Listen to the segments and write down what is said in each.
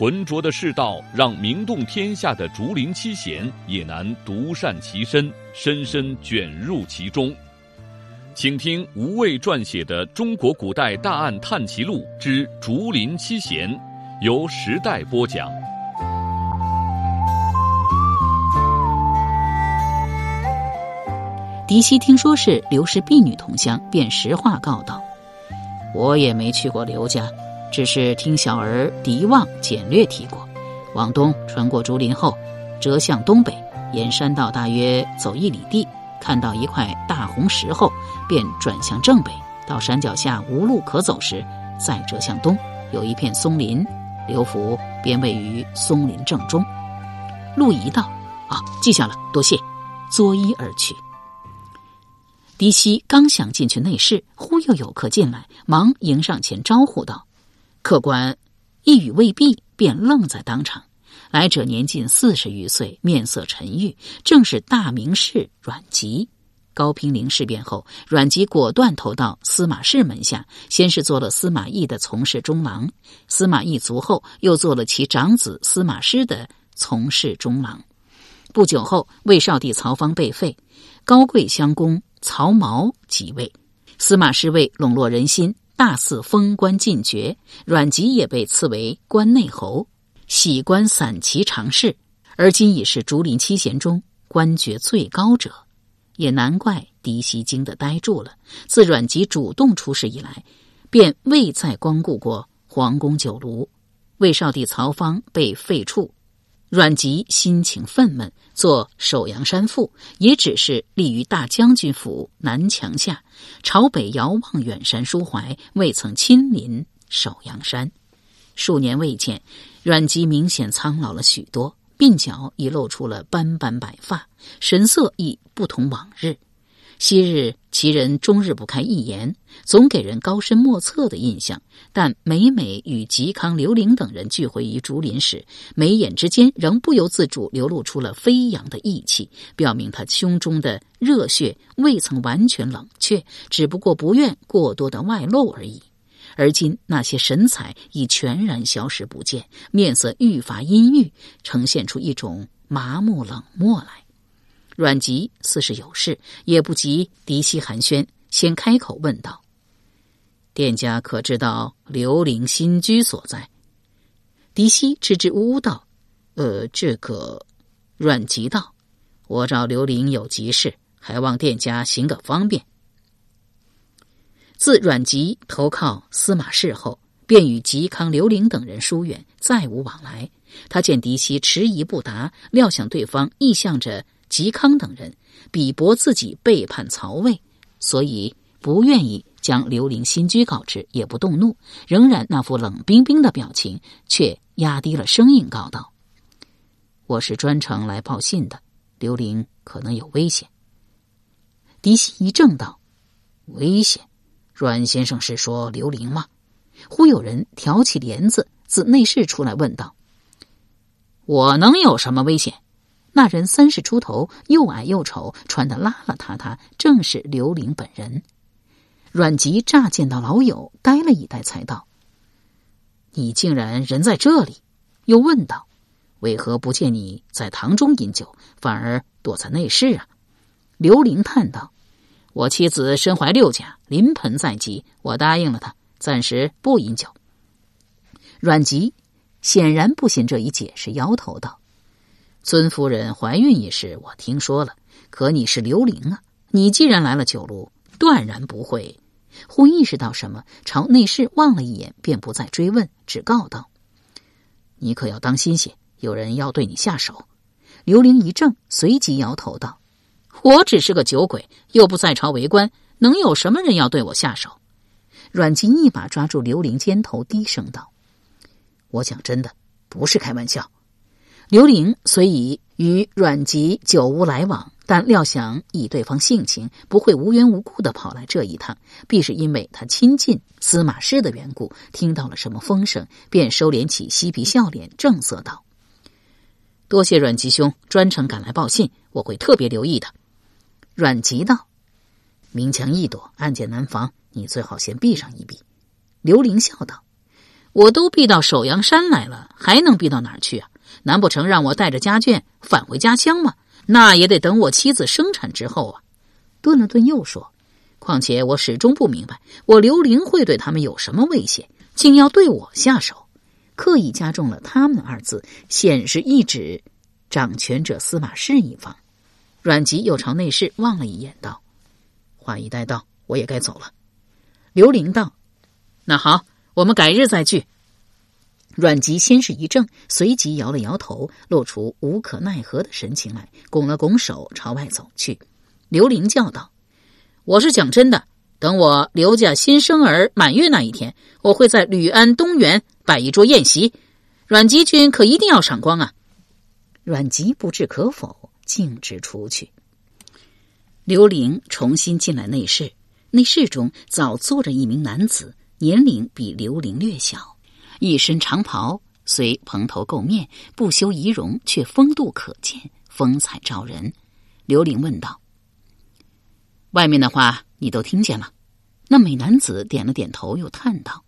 浑浊的世道，让名动天下的竹林七贤也难独善其身，深深卷入其中。请听吴畏撰写的《中国古代大案探奇录之竹林七贤》，由时代播讲。狄希听说是刘氏婢女同乡，便实话告道：“我也没去过刘家。”只是听小儿狄望简略提过，往东穿过竹林后，折向东北，沿山道大约走一里地，看到一块大红石后，便转向正北。到山脚下无路可走时，再折向东，有一片松林，刘福便位于松林正中。陆仪道：“啊，记下了，多谢。”作揖而去。狄希刚想进去内室，忽又有客进来，忙迎上前招呼道。客官一语未毕，便愣在当场。来者年近四十余岁，面色沉郁，正是大名士阮籍。高平陵事变后，阮籍果断投到司马氏门下，先是做了司马懿的从事中郎。司马懿卒后，又做了其长子司马师的从事中郎。不久后，魏少帝曹芳被废，高贵襄公曹髦即位，司马师为笼络人心。大肆封官进爵，阮籍也被赐为关内侯，喜官散骑常侍，而今已是竹林七贤中官爵最高者。也难怪狄希惊得呆住了。自阮籍主动出仕以来，便未再光顾过皇宫酒庐。魏少帝曹芳被废黜。阮籍心情愤懑，做首阳山赋，也只是立于大将军府南墙下，朝北遥望远山抒怀，未曾亲临首阳山。数年未见，阮籍明显苍老了许多，鬓角已露出了斑斑白发，神色亦不同往日。昔日其人终日不开一言，总给人高深莫测的印象。但每每与嵇康、刘伶等人聚会于竹林时，眉眼之间仍不由自主流露出了飞扬的义气，表明他胸中的热血未曾完全冷却，只不过不愿过多的外露而已。而今那些神采已全然消失不见，面色愈发阴郁，呈现出一种麻木冷漠来。阮籍似是有事，也不及狄希寒暄，先开口问道：“店家可知道刘玲新居所在？”狄希支支吾吾道：“呃，这个。”阮籍道：“我找刘玲有急事，还望店家行个方便。”自阮籍投靠司马氏后，便与嵇康、刘玲等人疏远，再无往来。他见狄希迟疑不答，料想对方意向着。嵇康等人比驳自己背叛曹魏，所以不愿意将刘伶新居告知，也不动怒，仍然那副冷冰冰的表情，却压低了声音告道：“我是专程来报信的，刘伶可能有危险。”狄希一怔道：“危险？阮先生是说刘伶吗？”忽有人挑起帘子，自内室出来问道：“我能有什么危险？”那人三十出头，又矮又丑，穿得邋邋遢遢，正是刘玲本人。阮籍乍见到老友，呆了一呆，才道：“你竟然人在这里？”又问道：“为何不见你在堂中饮酒，反而躲在内室啊？”刘玲叹道：“我妻子身怀六甲，临盆在即，我答应了她，暂时不饮酒。”阮籍显然不信这一解释，摇头道。孙夫人怀孕一事，我听说了。可你是刘玲啊，你既然来了酒楼，断然不会。忽意识到什么，朝内侍望了一眼，便不再追问，只告道：“你可要当心些，有人要对你下手。”刘玲一怔，随即摇头道：“我只是个酒鬼，又不在朝为官，能有什么人要对我下手？”阮籍一把抓住刘玲肩头，低声道：“我讲真的，不是开玩笑。”刘玲虽已与阮籍久无来往，但料想以对方性情，不会无缘无故的跑来这一趟，必是因为他亲近司马氏的缘故，听到了什么风声，便收敛起嬉皮笑脸，正色道：“多谢阮吉兄专程赶来报信，我会特别留意的。”阮吉道：“明枪易躲，暗箭难防，你最好先避上一避。”刘玲笑道：“我都避到首阳山来了，还能避到哪儿去啊？难不成让我带着家眷返回家乡吗？”那也得等我妻子生产之后啊！顿了顿，又说：“况且我始终不明白，我刘玲会对他们有什么威胁，竟要对我下手，刻意加重了‘他们’二字，显是一指掌权者司马氏一方。”阮籍又朝内侍望了一眼，道：“话已带到，我也该走了。”刘玲道：“那好，我们改日再聚。”阮籍先是一怔，随即摇了摇头，露出无可奈何的神情来，拱了拱手，朝外走去。刘玲叫道：“我是讲真的，等我刘家新生儿满月那一天，我会在吕安东园摆一桌宴席，阮籍君可一定要赏光啊！”阮籍不置可否，径直出去。刘玲重新进来内室，内室中早坐着一名男子，年龄比刘玲略小。一身长袍，虽蓬头垢面，不修仪容，却风度可见，风采照人。刘玲问道：“外面的话你都听见了？”那美男子点了点头，又叹道：“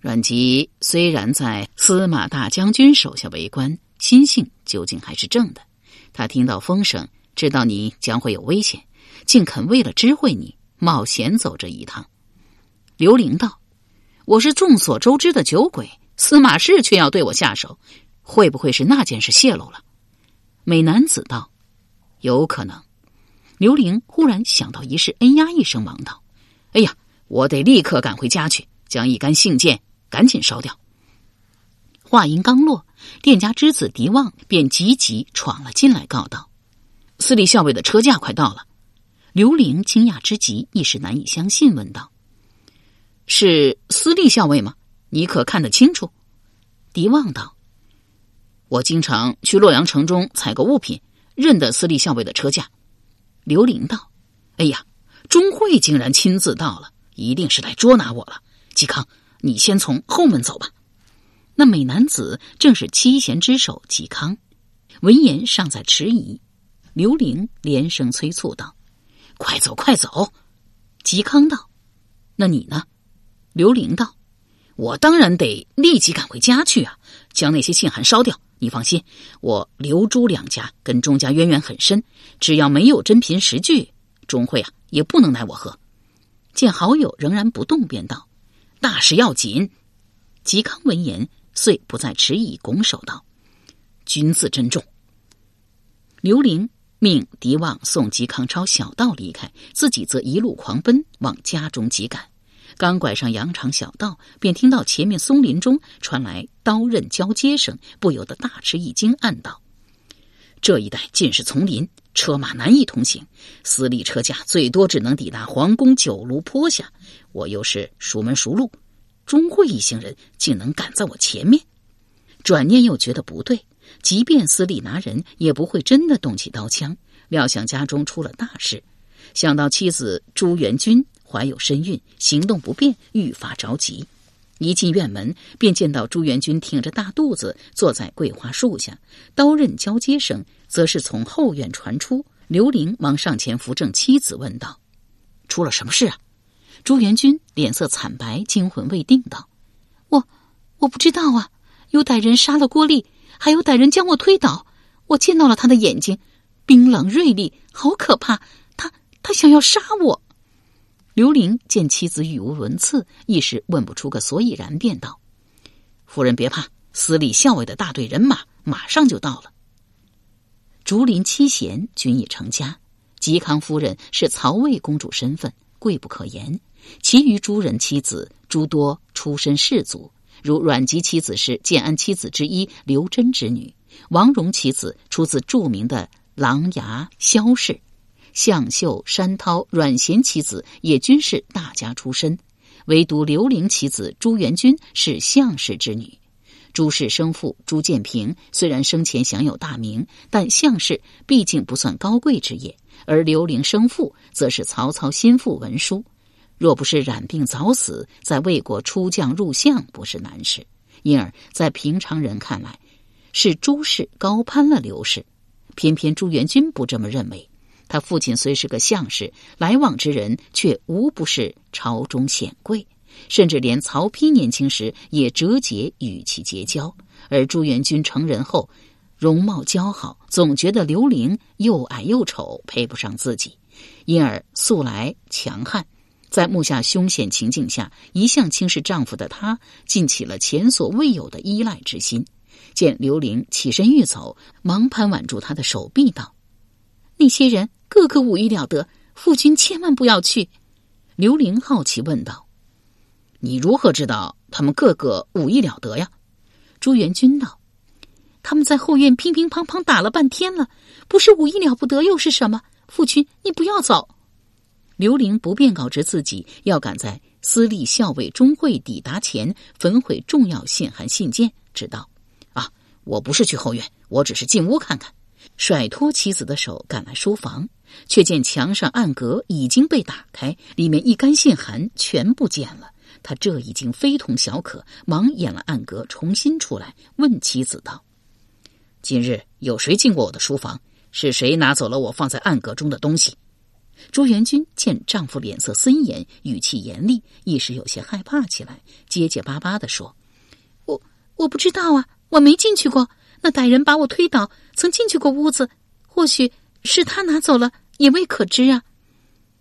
阮籍虽然在司马大将军手下为官，心性究竟还是正的。他听到风声，知道你将会有危险，竟肯为了知会你，冒险走这一趟。”刘玲道。我是众所周知的酒鬼，司马氏却要对我下手，会不会是那件事泄露了？美男子道：“有可能。”刘玲忽然想到一事，哎呀一声，忙道：“哎呀，我得立刻赶回家去，将一干信件赶紧烧掉。”话音刚落，店家之子狄旺便急急闯了进来，告道：“司隶校尉的车驾快到了。”刘玲惊讶之极，一时难以相信，问道。是司隶校尉吗？你可看得清楚？狄旺道：“我经常去洛阳城中采购物品，认得司隶校尉的车驾。”刘玲道：“哎呀，钟会竟然亲自到了，一定是来捉拿我了。嵇康，你先从后门走吧。”那美男子正是七贤之首嵇康。闻言尚在迟疑，刘玲连声催促道：“快走，快走！”嵇康道：“那你呢？”刘玲道：“我当然得立即赶回家去啊，将那些信函烧掉。你放心，我刘朱两家跟钟家渊源很深，只要没有真凭实据，钟会啊也不能奈我何。”见好友仍然不动，便道：“大事要紧。”嵇康闻言，遂不再迟疑，拱手道：“君自珍重。”刘玲命狄旺送嵇康抄小道离开，自己则一路狂奔往家中急赶。刚拐上羊肠小道，便听到前面松林中传来刀刃交接声，不由得大吃一惊，暗道：“这一带尽是丛林，车马难以通行，私立车驾最多只能抵达皇宫九庐坡下。我又是熟门熟路，钟会一行人竟能赶在我前面。”转念又觉得不对，即便私立拿人，也不会真的动起刀枪。料想家中出了大事，想到妻子朱元君。怀有身孕，行动不便，愈发着急。一进院门，便见到朱元军挺着大肚子坐在桂花树下，刀刃交接声则是从后院传出。刘玲忙上前扶正妻子，问道：“出了什么事啊？”朱元军脸色惨白，惊魂未定，道：“我我不知道啊。有歹人杀了郭丽，还有歹人将我推倒。我见到了他的眼睛，冰冷锐利，好可怕。他他想要杀我。”刘玲见妻子语无伦次，一时问不出个所以然，便道：“夫人别怕，司礼校尉的大队人马马上就到了。竹林七贤均已成家，嵇康夫人是曹魏公主身份，贵不可言。其余诸人妻子诸多出身士族，如阮籍妻子是建安妻子之一刘贞之女，王戎妻子出自著名的琅琊萧氏。”向秀、山涛、阮咸其子也均是大家出身，唯独刘伶其子朱元君是相氏之女。朱氏生父朱建平虽然生前享有大名，但相氏毕竟不算高贵之业，而刘伶生父则是曹操心腹文书。若不是染病早死，在魏国出将入相不是难事。因而，在平常人看来，是朱氏高攀了刘氏。偏偏朱元君不这么认为。他父亲虽是个相士，来往之人却无不是朝中显贵，甚至连曹丕年轻时也折节与其结交。而朱元军成人后，容貌姣好，总觉得刘伶又矮又丑，配不上自己，因而素来强悍。在目下凶险情境下，一向轻视丈夫的她，竟起了前所未有的依赖之心。见刘玲起身欲走，忙攀挽住他的手臂，道：“那些人个个武艺了得，父君千万不要去。”刘玲好奇问道：“你如何知道他们个个武艺了得呀？”朱元军道：“他们在后院乒乒乓乓打了半天了，不是武艺了不得又是什么？父君，你不要走。”刘玲不便告知自己要赶在私立校尉钟会抵达前焚毁重要信函信件，只道：“啊，我不是去后院，我只是进屋看看。”甩脱妻子的手，赶来书房，却见墙上暗格已经被打开，里面一干信函全不见了。他这已经非同小可，忙掩了暗格，重新出来问妻子道：“今日有谁进过我的书房？是谁拿走了我放在暗格中的东西？”朱元军见丈夫脸色森严，语气严厉，一时有些害怕起来，结结巴巴的说：“我我不知道啊，我没进去过。那歹人把我推倒，曾进去过屋子，或许是他拿走了，也未可知啊。”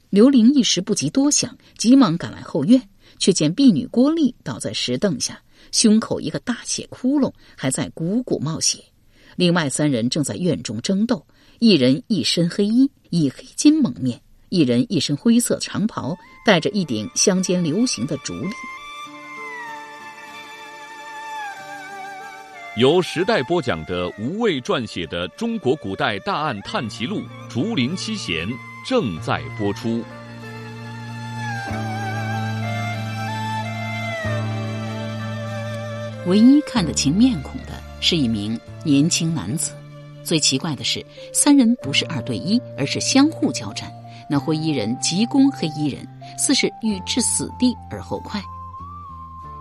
刘玲一时不及多想，急忙赶来后院，却见婢女郭丽倒在石凳下，胸口一个大血窟窿，还在汩汩冒血。另外三人正在院中争斗，一人一身黑衣，以黑金蒙面。一人一身灰色长袍，戴着一顶乡间流行的竹笠。由时代播讲的吴畏撰写的《中国古代大案探奇录·竹林七贤》正在播出。唯一看得清面孔的是一名年轻男子。最奇怪的是，三人不是二对一，而是相互交战。那灰衣人急攻黑衣人，似是欲置死地而后快。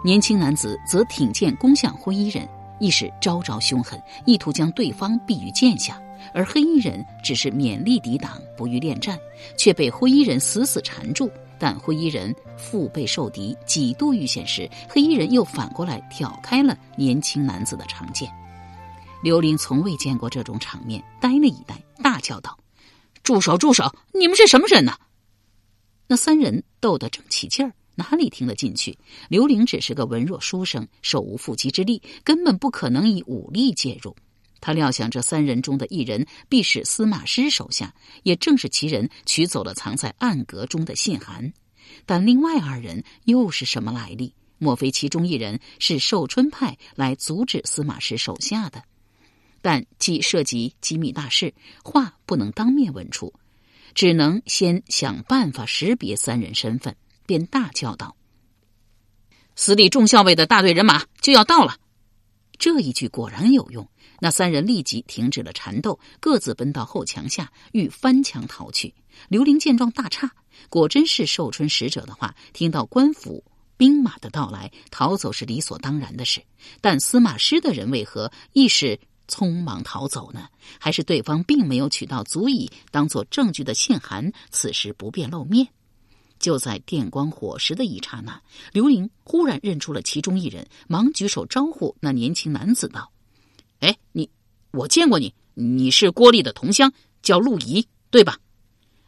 年轻男子则挺剑攻向灰衣人，亦是招招凶狠，意图将对方毙于剑下。而黑衣人只是勉力抵挡，不欲恋战，却被灰衣人死死缠住。但灰衣人腹背受敌，几度遇险时，黑衣人又反过来挑开了年轻男子的长剑。刘伶从未见过这种场面，呆了一呆，大叫道。住手！住手！你们是什么人呢？那三人斗得正起劲儿，哪里听得进去？刘玲只是个文弱书生，手无缚鸡之力，根本不可能以武力介入。他料想这三人中的一人必是司马师手下，也正是其人取走了藏在暗格中的信函。但另外二人又是什么来历？莫非其中一人是寿春派来阻止司马师手下的？但既涉及机密大事，话不能当面问出，只能先想办法识别三人身份。便大叫道：“司礼众校尉的大队人马就要到了！”这一句果然有用，那三人立即停止了缠斗，各自奔到后墙下，欲翻墙逃去。刘玲见状大诧，果真是寿春使者的话，听到官府兵马的到来，逃走是理所当然的事。但司马师的人为何亦是？匆忙逃走呢？还是对方并没有取到足以当做证据的信函，此时不便露面？就在电光火石的一刹那，刘玲忽然认出了其中一人，忙举手招呼那年轻男子道：“哎，你，我见过你，你是郭丽的同乡，叫陆仪，对吧？”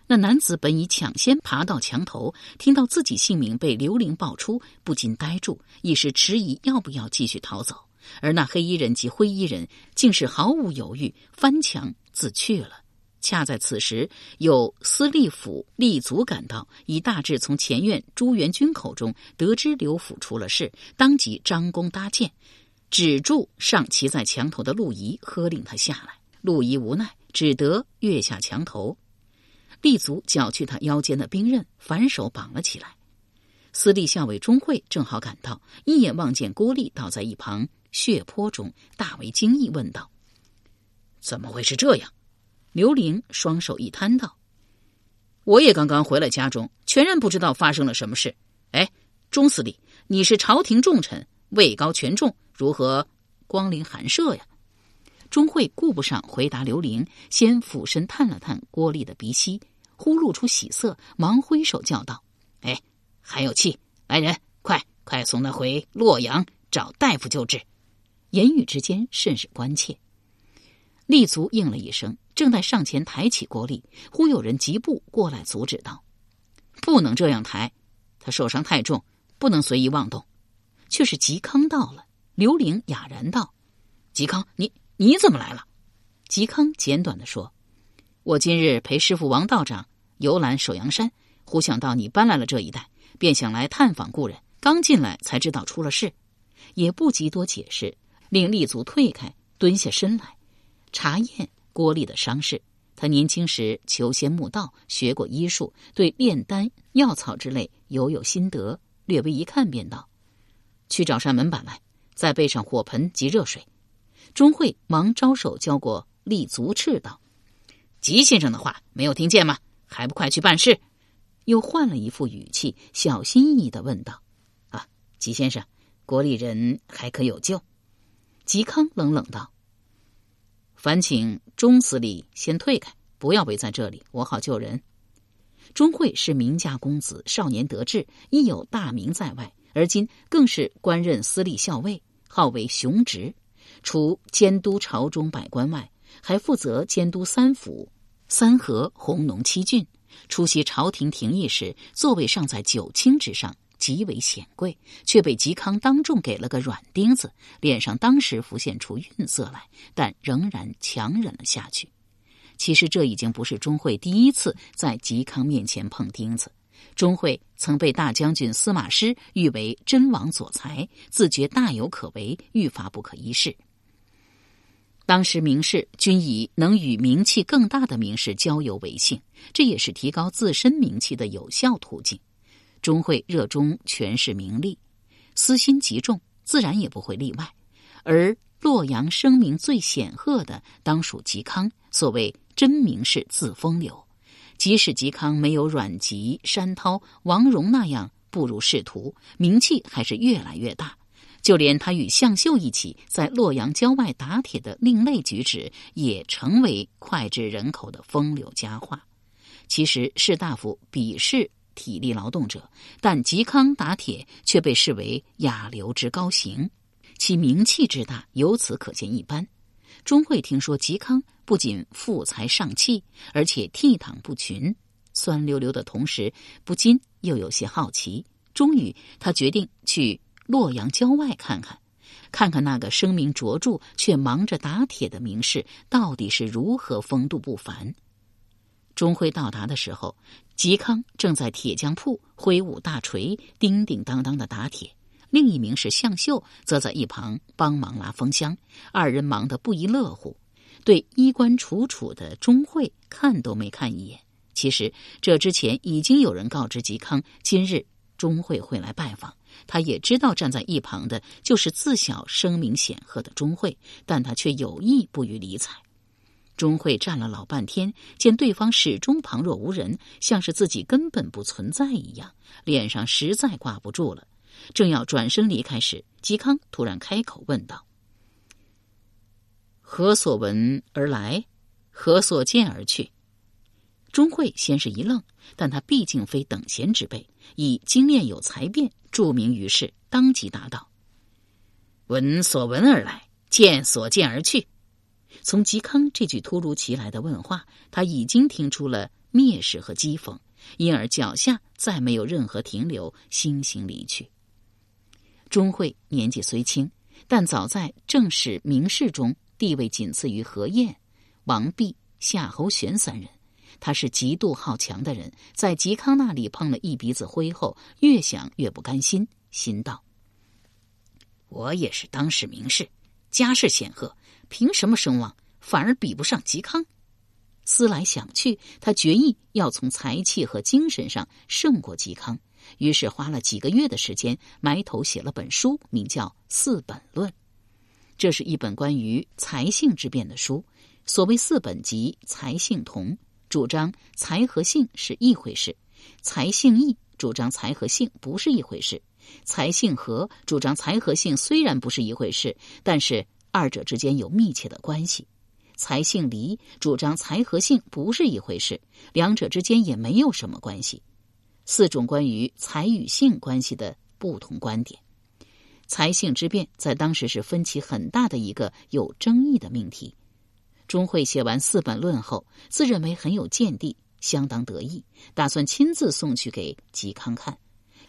那男子本已抢先爬到墙头，听到自己姓名被刘玲报出，不禁呆住，一时迟疑要不要继续逃走。而那黑衣人及灰衣人竟是毫无犹豫翻墙自去了。恰在此时，有司隶府吏卒赶到，已大致从前院朱元军口中得知刘府出了事，当即张弓搭箭，止住上骑在墙头的陆仪，喝令他下来。陆仪无奈，只得跃下墙头。立足绞去他腰间的兵刃，反手绑了起来。司隶校尉钟会正好赶到，一眼望见郭丽倒在一旁。血泊中，大为惊异，问道：“怎么会是这样？”刘玲双手一摊道：“我也刚刚回了家中，全然不知道发生了什么事。哎，钟司礼，你是朝廷重臣，位高权重，如何光临寒舍呀？”钟会顾不上回答刘玲，先俯身探了探郭丽的鼻息，忽露出喜色，忙挥手叫道：“哎，还有气！来人，快快送他回洛阳找大夫救治。”言语之间甚是关切。立足应了一声，正在上前抬起郭丽，忽有人疾步过来阻止道：“不能这样抬，他受伤太重，不能随意妄动。”却是嵇康到了。刘玲哑然道：“嵇康，你……”你怎么来了？嵇康简短的说：“我今日陪师傅王道长游览首阳山，忽想到你搬来了这一带，便想来探访故人。刚进来才知道出了事，也不及多解释，令立足退开，蹲下身来查验郭丽的伤势。他年轻时求仙慕道，学过医术，对炼丹药草之类犹有心得。略微一看，便道：‘去找扇门板来，再备上火盆及热水。’”钟会忙招手叫过立足，赤道：“吉先生的话没有听见吗？还不快去办事！”又换了一副语气，小心翼翼的问道：“啊，吉先生，国里人还可有救？”吉康冷冷道：“烦请钟司礼先退开，不要围在这里，我好救人。”钟会是名家公子，少年得志，亦有大名在外，而今更是官任司隶校尉，号为雄直。除监督朝中百官外，还负责监督三府、三河、弘农七郡。出席朝廷廷议时，座位尚在九卿之上，极为显贵，却被嵇康当众给了个软钉子，脸上当时浮现出愠色来，但仍然强忍了下去。其实这已经不是钟会第一次在嵇康面前碰钉子。钟会曾被大将军司马师誉为真王左才，自觉大有可为，愈发不可一世。当时名士均以能与名气更大的名士交友为幸，这也是提高自身名气的有效途径。钟会热衷权势名利，私心极重，自然也不会例外。而洛阳声名最显赫的，当属嵇康。所谓真名士自风流。即使嵇康没有阮籍、山涛、王戎那样步入仕途，名气还是越来越大。就连他与向秀一起在洛阳郊外打铁的另类举止，也成为脍炙人口的风流佳话。其实士大夫鄙视体力劳动者，但嵇康打铁却被视为雅流之高行，其名气之大，由此可见一斑。钟会听说嵇康不仅富才尚气，而且倜傥不群，酸溜溜的同时，不禁又有些好奇。终于，他决定去洛阳郊外看看，看看那个声名卓著却忙着打铁的名士到底是如何风度不凡。钟会到达的时候，嵇康正在铁匠铺挥舞大锤，叮叮当当的打铁。另一名是向秀，则在一旁帮忙拉风箱，二人忙得不亦乐乎。对衣冠楚楚的钟会看都没看一眼。其实这之前已经有人告知嵇康，今日钟会会来拜访。他也知道站在一旁的就是自小声名显赫的钟会，但他却有意不予理睬。钟会站了老半天，见对方始终旁若无人，像是自己根本不存在一样，脸上实在挂不住了。正要转身离开时，嵇康突然开口问道：“何所闻而来？何所见而去？”钟会先是一愣，但他毕竟非等闲之辈，以精炼有才辩著名于世，当即答道：“闻所闻而来，见所见而去。”从嵇康这句突如其来的问话，他已经听出了蔑视和讥讽，因而脚下再没有任何停留，悻悻离去。钟会年纪虽轻，但早在正史名士中地位仅次于何晏、王弼、夏侯玄三人。他是极度好强的人，在嵇康那里碰了一鼻子灰后，越想越不甘心，心道：“我也是当世名士，家世显赫，凭什么声望反而比不上嵇康？”思来想去，他决意要从才气和精神上胜过嵇康。于是花了几个月的时间，埋头写了本书，名叫《四本论》。这是一本关于才性之变的书。所谓四本即才性同，主张才和性是一回事；才性异，主张才和性不是一回事；才性和，主张才和性虽然不是一回事，但是二者之间有密切的关系；才性离，主张才和性不是一回事，两者之间也没有什么关系。四种关于才与性关系的不同观点，才性之变在当时是分歧很大的一个有争议的命题。钟会写完四本论后，自认为很有见地，相当得意，打算亲自送去给嵇康看。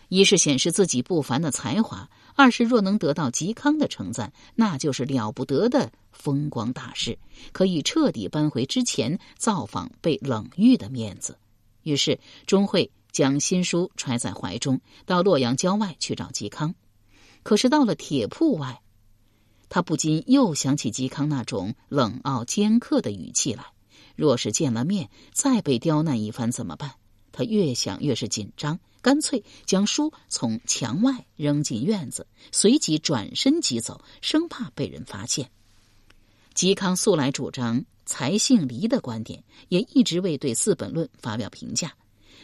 一是显示自己不凡的才华，二是若能得到嵇康的称赞，那就是了不得的风光大事，可以彻底扳回之前造访被冷遇的面子。于是钟会将新书揣在怀中，到洛阳郊外去找嵇康。可是到了铁铺外。他不禁又想起嵇康那种冷傲尖刻的语气来。若是见了面再被刁难一番怎么办？他越想越是紧张，干脆将书从墙外扔进院子，随即转身即走，生怕被人发现。嵇康素来主张才性离的观点，也一直未对《四本论》发表评价。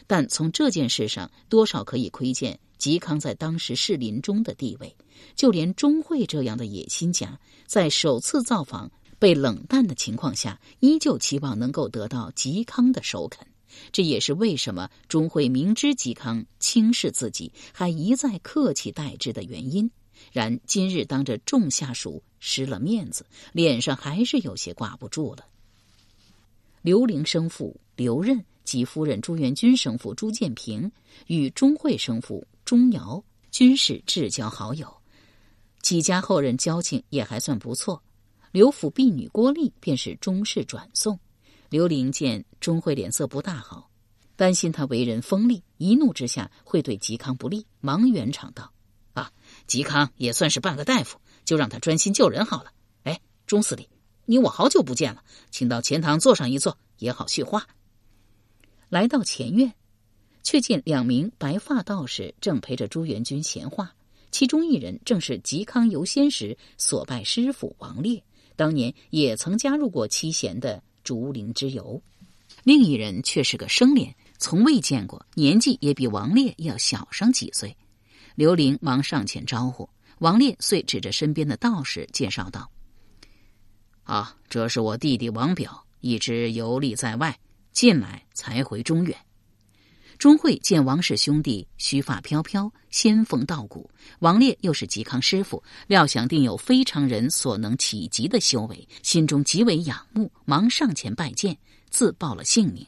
但从这件事上，多少可以窥见嵇康在当时士林中的地位。就连钟会这样的野心家，在首次造访被冷淡的情况下，依旧期望能够得到嵇康的首肯。这也是为什么钟会明知嵇康轻视自己，还一再客气待之的原因。然今日当着众下属失了面子，脸上还是有些挂不住了。刘伶生父刘任及夫人朱元君生父朱建平与钟会生父钟繇均是至交好友。几家后人交情也还算不错，刘府婢女郭丽便是钟氏转送。刘伶见钟会脸色不大好，担心他为人锋利，一怒之下会对嵇康不利，忙圆场道：“啊，嵇康也算是半个大夫，就让他专心救人好了。哎，钟司礼，你我好久不见了，请到前堂坐上一坐，也好叙话。”来到前院，却见两名白发道士正陪着朱元军闲话。其中一人正是嵇康游仙时所拜师傅王烈，当年也曾加入过七贤的竹林之游；另一人却是个生脸，从未见过，年纪也比王烈要小上几岁。刘玲忙上前招呼，王烈遂指着身边的道士介绍道：“啊，这是我弟弟王表，一直游历在外，近来才回中原。”钟会见王氏兄弟须发飘飘，仙风道骨；王烈又是嵇康师傅，料想定有非常人所能企及的修为，心中极为仰慕，忙上前拜见，自报了姓名。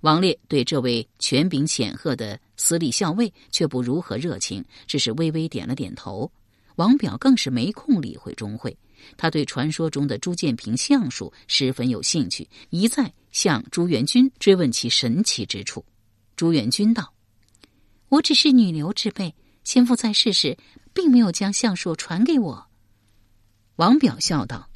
王烈对这位权柄显赫的司隶校尉却不如何热情，只是微微点了点头。王表更是没空理会钟会，他对传说中的朱建平相术十分有兴趣，一再向朱元军追问其神奇之处。朱元军道：“我只是女流之辈，先父在世时并没有将相术传给我。”王表笑道：“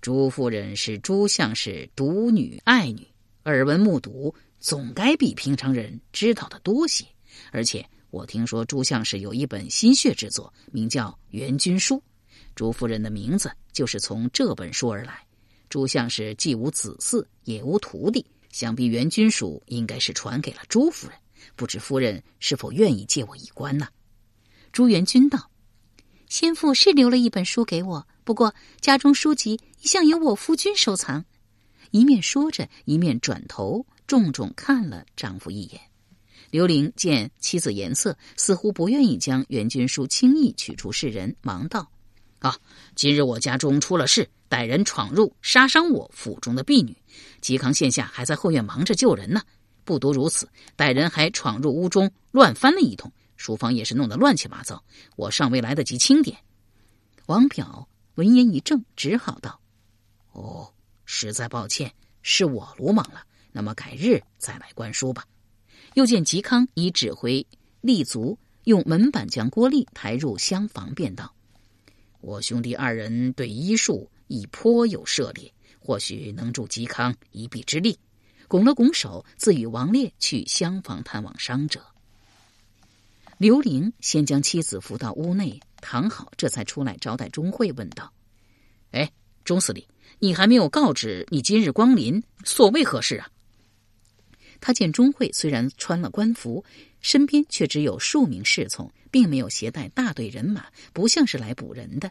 朱夫人是朱相氏独女爱女，耳闻目睹，总该比平常人知道的多些。而且我听说朱相氏有一本心血之作，名叫《元君书》，朱夫人的名字就是从这本书而来。朱相氏既无子嗣，也无徒弟。”想必元君属应该是传给了朱夫人，不知夫人是否愿意借我一观呢？朱元君道：“先父是留了一本书给我，不过家中书籍一向由我夫君收藏。”一面说着，一面转头重重看了丈夫一眼。刘玲见妻子颜色似乎不愿意将元君书轻易取出示人，忙道：“啊，今日我家中出了事。”歹人闯入，杀伤我府中的婢女。嵇康现下还在后院忙着救人呢。不独如此，歹人还闯入屋中，乱翻了一通，书房也是弄得乱七八糟。我尚未来得及清点。王表闻言一怔，只好道：“哦，实在抱歉，是我鲁莽了。那么改日再来观书吧。”又见嵇康已指挥立足，用门板将郭丽抬入厢房，便道：“我兄弟二人对医术。”已颇有涉猎，或许能助嵇康一臂之力。拱了拱手，自与王烈去厢房探望伤者。刘伶先将妻子扶到屋内躺好，这才出来招待钟会，问道：“哎，钟司令，你还没有告知你今日光临，所谓何事啊？他见钟会虽然穿了官服，身边却只有数名侍从，并没有携带大队人马，不像是来捕人的。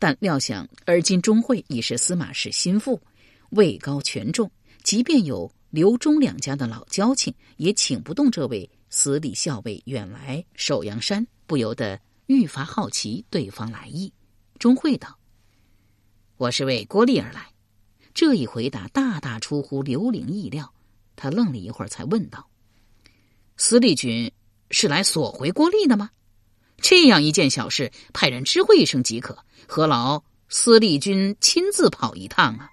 但料想，而今钟会已是司马氏心腹，位高权重，即便有刘钟两家的老交情，也请不动这位司礼校尉远来首阳山，不由得愈发好奇对方来意。钟会道：“我是为郭丽而来。”这一回答大大出乎刘玲意料。他愣了一会儿，才问道：“司隶军是来索回郭丽的吗？这样一件小事，派人知会一声即可，何劳司隶军亲自跑一趟啊？”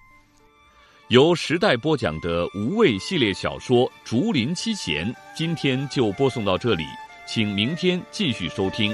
由时代播讲的无畏系列小说《竹林七贤》，今天就播送到这里，请明天继续收听。